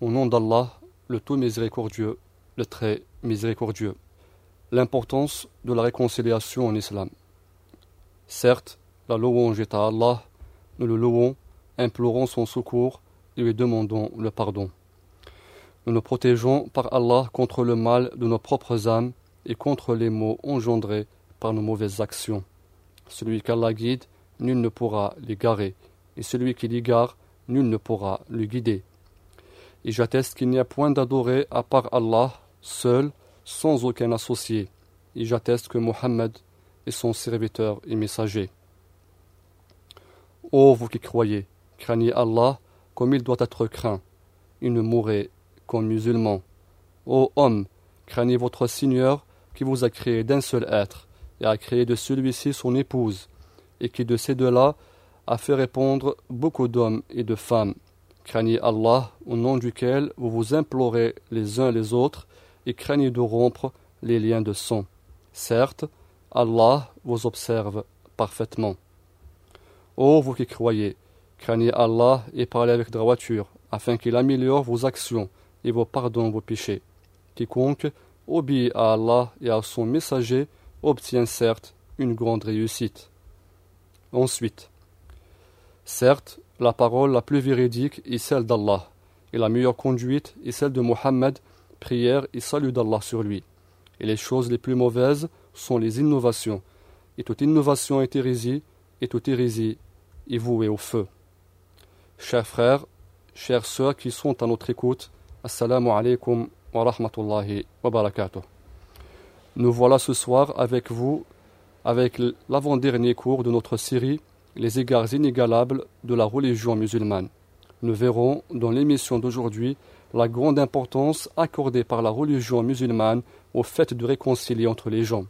Au nom d'Allah, le tout miséricordieux, le très miséricordieux. L'importance de la réconciliation en islam. Certes, la louange est à Allah, nous le louons, implorons son secours et lui demandons le pardon. Nous nous protégeons par Allah contre le mal de nos propres âmes et contre les maux engendrés par nos mauvaises actions. Celui qu'Allah guide, nul ne pourra l'égarer, et celui qui l'égare, nul ne pourra le guider. Et j'atteste qu'il n'y a point d'adoré à part Allah, seul, sans aucun associé. Et j'atteste que Mohammed est son serviteur et messager. Ô vous qui croyez, craignez Allah comme il doit être craint, et ne mourrez comme musulmans. Ô homme, craignez votre Seigneur qui vous a créé d'un seul être, et a créé de celui-ci son épouse, et qui de ces deux-là a fait répondre beaucoup d'hommes et de femmes. Craignez Allah, au nom duquel vous vous implorez les uns les autres, et craignez de rompre les liens de sang. Certes, Allah vous observe parfaitement. Ô vous qui croyez, craignez Allah et parlez avec droiture, afin qu'il améliore vos actions et vous pardonne vos péchés. Quiconque obéit à Allah et à son messager obtient certes une grande réussite. Ensuite, certes, la parole la plus véridique est celle d'Allah, et la meilleure conduite est celle de Mohammed, prière et salut d'Allah sur lui. Et les choses les plus mauvaises sont les innovations, et toute innovation est hérésie, et toute hérésie est vouée au feu. Chers frères, chères sœurs qui sont à notre écoute, Assalamu alaikum wa rahmatullahi wa barakatuh. Nous voilà ce soir avec vous, avec l'avant-dernier cours de notre série Les égards inégalables de la religion musulmane. Nous verrons dans l'émission d'aujourd'hui la grande importance accordée par la religion musulmane au fait de réconcilier entre les gens.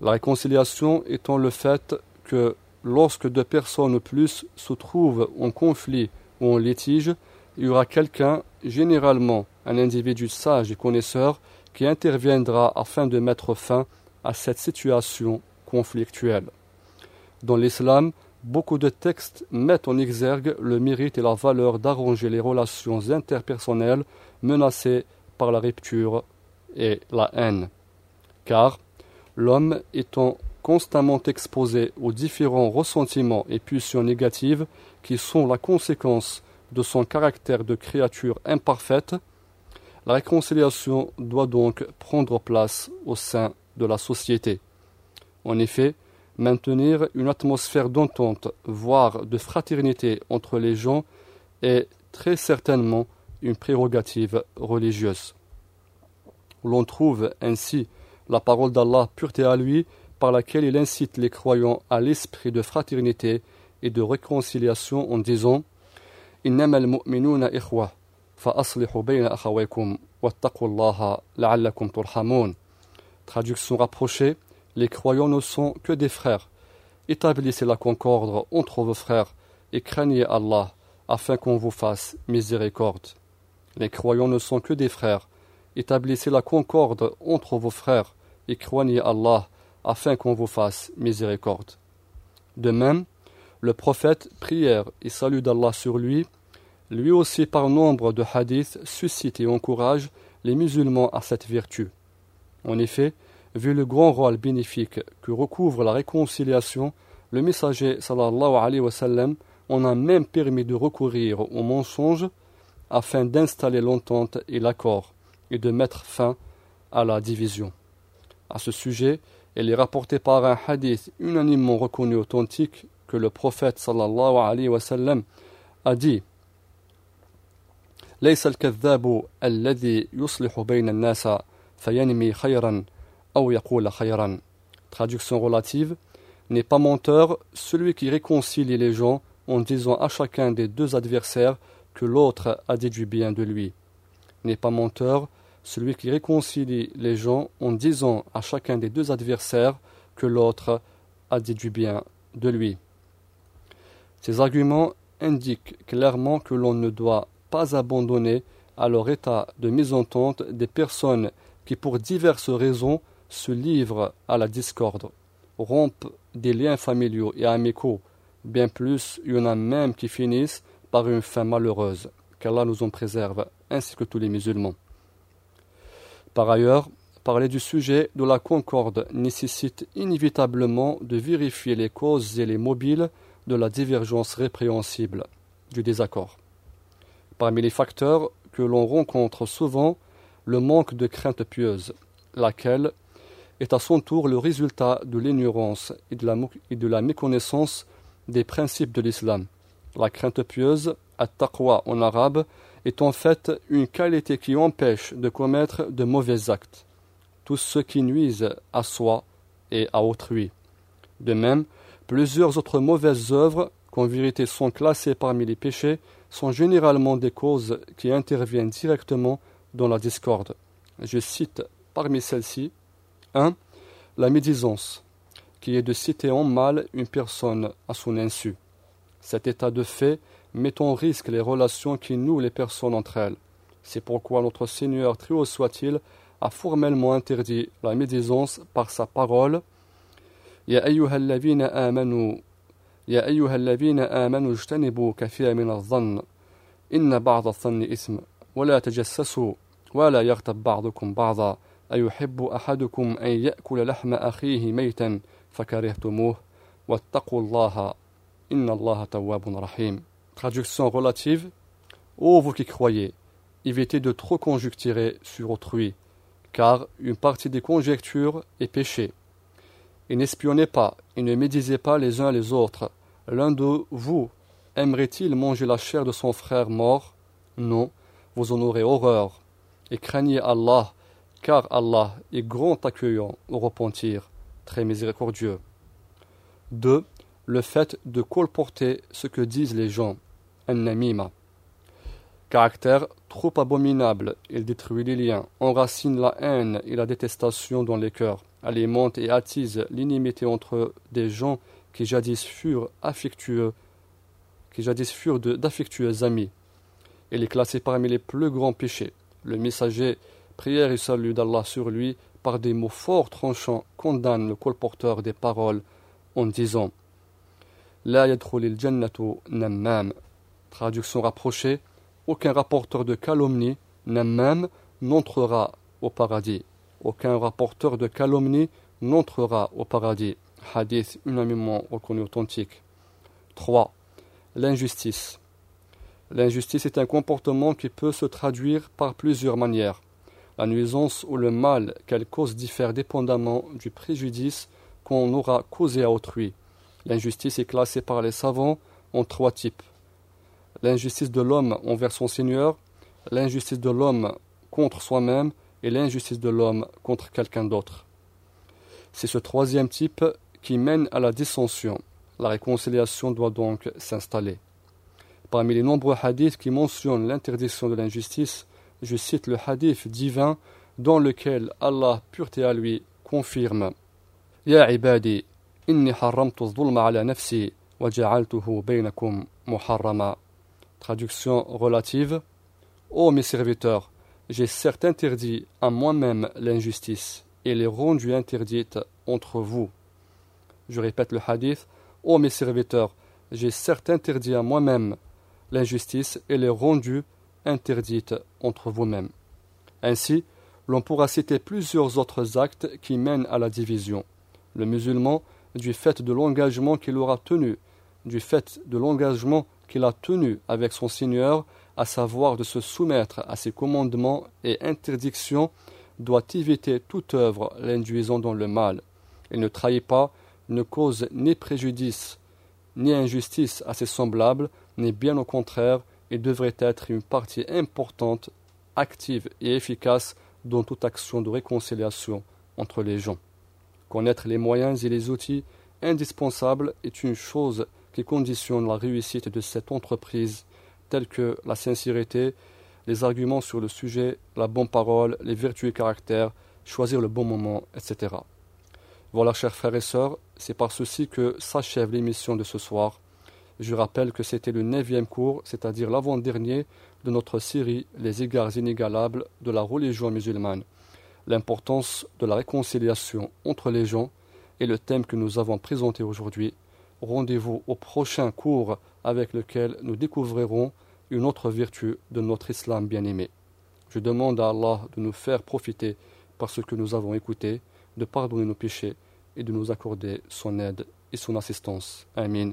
La réconciliation étant le fait que lorsque deux personnes ou plus se trouvent en conflit ou en litige, il y aura quelqu'un, généralement un individu sage et connaisseur, qui interviendra afin de mettre fin à cette situation conflictuelle. Dans l'islam, beaucoup de textes mettent en exergue le mérite et la valeur d'arranger les relations interpersonnelles menacées par la rupture et la haine. Car l'homme étant constamment exposé aux différents ressentiments et pulsions négatives qui sont la conséquence de son caractère de créature imparfaite, la réconciliation doit donc prendre place au sein de la société. En effet, maintenir une atmosphère d'entente, voire de fraternité entre les gens est très certainement une prérogative religieuse. L'on trouve ainsi la parole d'Allah pureté à lui, par laquelle il incite les croyants à l'esprit de fraternité et de réconciliation en disant Traduction rapprochée Les croyants ne sont que des frères. Établissez la concorde entre vos frères et craignez Allah afin qu'on vous fasse miséricorde. Les croyants ne sont que des frères. Établissez la concorde entre vos frères et craignez Allah afin qu'on vous fasse miséricorde. De même, le prophète, prière et salut d'Allah sur lui, lui aussi par nombre de hadiths suscite et encourage les musulmans à cette vertu. En effet, vu le grand rôle bénéfique que recouvre la réconciliation, le messager sallallahu alayhi wa sallam en a même permis de recourir au mensonge afin d'installer l'entente et l'accord et de mettre fin à la division. À ce sujet, il est rapporté par un hadith unanimement reconnu authentique que le prophète sallallahu alayhi wa sallam a dit ليس الكذاب الذي يصلح بين الناس فينمي خيرا أو يقول خيرا Traduction relative N'est pas menteur celui qui réconcilie les gens en disant à chacun des deux adversaires que l'autre a dit du bien de lui. N'est pas menteur celui qui réconcilie les gens en disant à chacun des deux adversaires que l'autre a dit du bien de lui. Ces arguments indiquent clairement que l'on ne doit pas abandonner à leur état de mésentente des personnes qui, pour diverses raisons, se livrent à la discorde, rompent des liens familiaux et amicaux. Bien plus, il y en a même qui finissent par une fin malheureuse, qu'Allah nous en préserve, ainsi que tous les musulmans. Par ailleurs, parler du sujet de la concorde nécessite inévitablement de vérifier les causes et les mobiles de la divergence répréhensible, du désaccord. Parmi les facteurs que l'on rencontre souvent, le manque de crainte pieuse, laquelle est à son tour le résultat de l'ignorance et, de la méconnaissance des principes de l'islam. La crainte pieuse, at-taqwa en arabe, est en fait une qualité qui empêche de commettre de mauvais actes, tout ce qui nuisent à soi et à autrui. De même, plusieurs autres mauvaises œuvres, qu'en vérité sont classées parmi les péchés, sont généralement des causes qui interviennent directement dans la discorde. Je cite parmi celles-ci 1. La médisance, qui est de citer en mal une personne à son insu. Cet état de fait met en risque les relations qui nouent les personnes entre elles. C'est pourquoi notre Seigneur, très haut soit-il, a formellement interdit la médisance par sa parole. يا أيها الذين آمنوا يا أيها الذين آمنوا اجتنبوا كثيرا من الظن إن بعض الظن إثم ولا تجسسوا ولا يغتب بعضكم بعضا أيحب أحدكم أن يأكل لحم أخيه ميتا فكرهتموه واتقوا الله إن الله تواب رحيم Traduction relative Ô vous qui croyez, évitez de trop conjecturer sur autrui, car une partie des conjectures est péché. Et n'espionnez pas, et ne médisez pas les uns les autres. L'un de vous aimerait-il manger la chair de son frère mort Non, vous en aurez horreur. Et craignez Allah, car Allah est grand accueillant au repentir, très miséricordieux. 2. Le fait de colporter ce que disent les gens. An-Namima. Caractère trop abominable, il détruit les liens, enracine la haine et la détestation dans les cœurs, alimente et attise l'inimité entre des gens qui jadis furent affectueux, qui jadis furent d'affectueux amis. Il est classé parmi les plus grands péchés. Le messager prière et salut d'Allah sur lui, par des mots forts tranchants, condamne le colporteur des paroles en disant La yadkhulil jannatu nammam. Traduction rapprochée Aucun rapporteur de calomnie, nammam, n'entrera au paradis. Aucun rapporteur de calomnie n'entrera au paradis. Hadith unanimement reconnu authentique. 3. L'injustice. L'injustice est un comportement qui peut se traduire par plusieurs manières. La nuisance ou le mal qu'elle cause diffère dépendamment du préjudice qu'on aura causé à autrui. L'injustice est classée par les savants en trois types. L'injustice de l'homme envers son Seigneur, l'injustice de l'homme contre soi-même et l'injustice de l'homme contre quelqu'un d'autre. C'est ce troisième type qui mène à la dissension. La réconciliation doit donc s'installer. Parmi les nombreux hadiths qui mentionnent l'interdiction de l'injustice, je cite le hadith divin dans lequel Allah, pureté à lui, confirme Ya ibadi, inni haramtu zulma ala nafsi wa ja'altuhu baynakum muharrama. Traduction relative Ô mes serviteurs, j'ai certes interdit à moi-même l'injustice et l'ai rendue interdite entre vous. Je répète le hadith Ô mes serviteurs, j'ai certes interdit à moi-même l'injustice et l'ai rendue interdite entre vous-mêmes. Ainsi, l'on pourra citer plusieurs autres actes qui mènent à la division. Le musulman, du fait de l'engagement qu'il aura tenu, du fait de l'engagement qu'il a tenu avec son Seigneur, à savoir de se soumettre à ses commandements et interdictions, doit éviter toute œuvre l'induisant dans le mal. Il ne trahit pas, ne cause ni préjudice, ni injustice à ses semblables, ni bien au contraire, il devrait être une partie importante, active et efficace dans toute action de réconciliation entre les gens. Connaître les moyens et les outils indispensables est une chose qui conditionne la réussite de cette entreprise, telle que la sincérité, les arguments sur le sujet, la bonne parole, les vertus et caractères, choisir le bon moment, etc. Voilà, chers frères et sœurs, c'est par ceci que s'achève l'émission de ce soir. Je rappelle que c'était le neuvième cours, c'est-à-dire l'avant-dernier de notre série Les égards inégalables de la religion musulmane. L'importance de la réconciliation entre les gens est le thème que nous avons présenté aujourd'hui. rendez-vous au prochain cours avec lequel nous découvrirons une autre vertu de notre islam bien-aimé. Je demande à Allah de nous faire profiter par ce que nous avons écouté, de pardonner nos péchés et de nous accorder son aide et son assistance. Amin.